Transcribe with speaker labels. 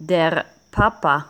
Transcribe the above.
Speaker 1: Der Papa.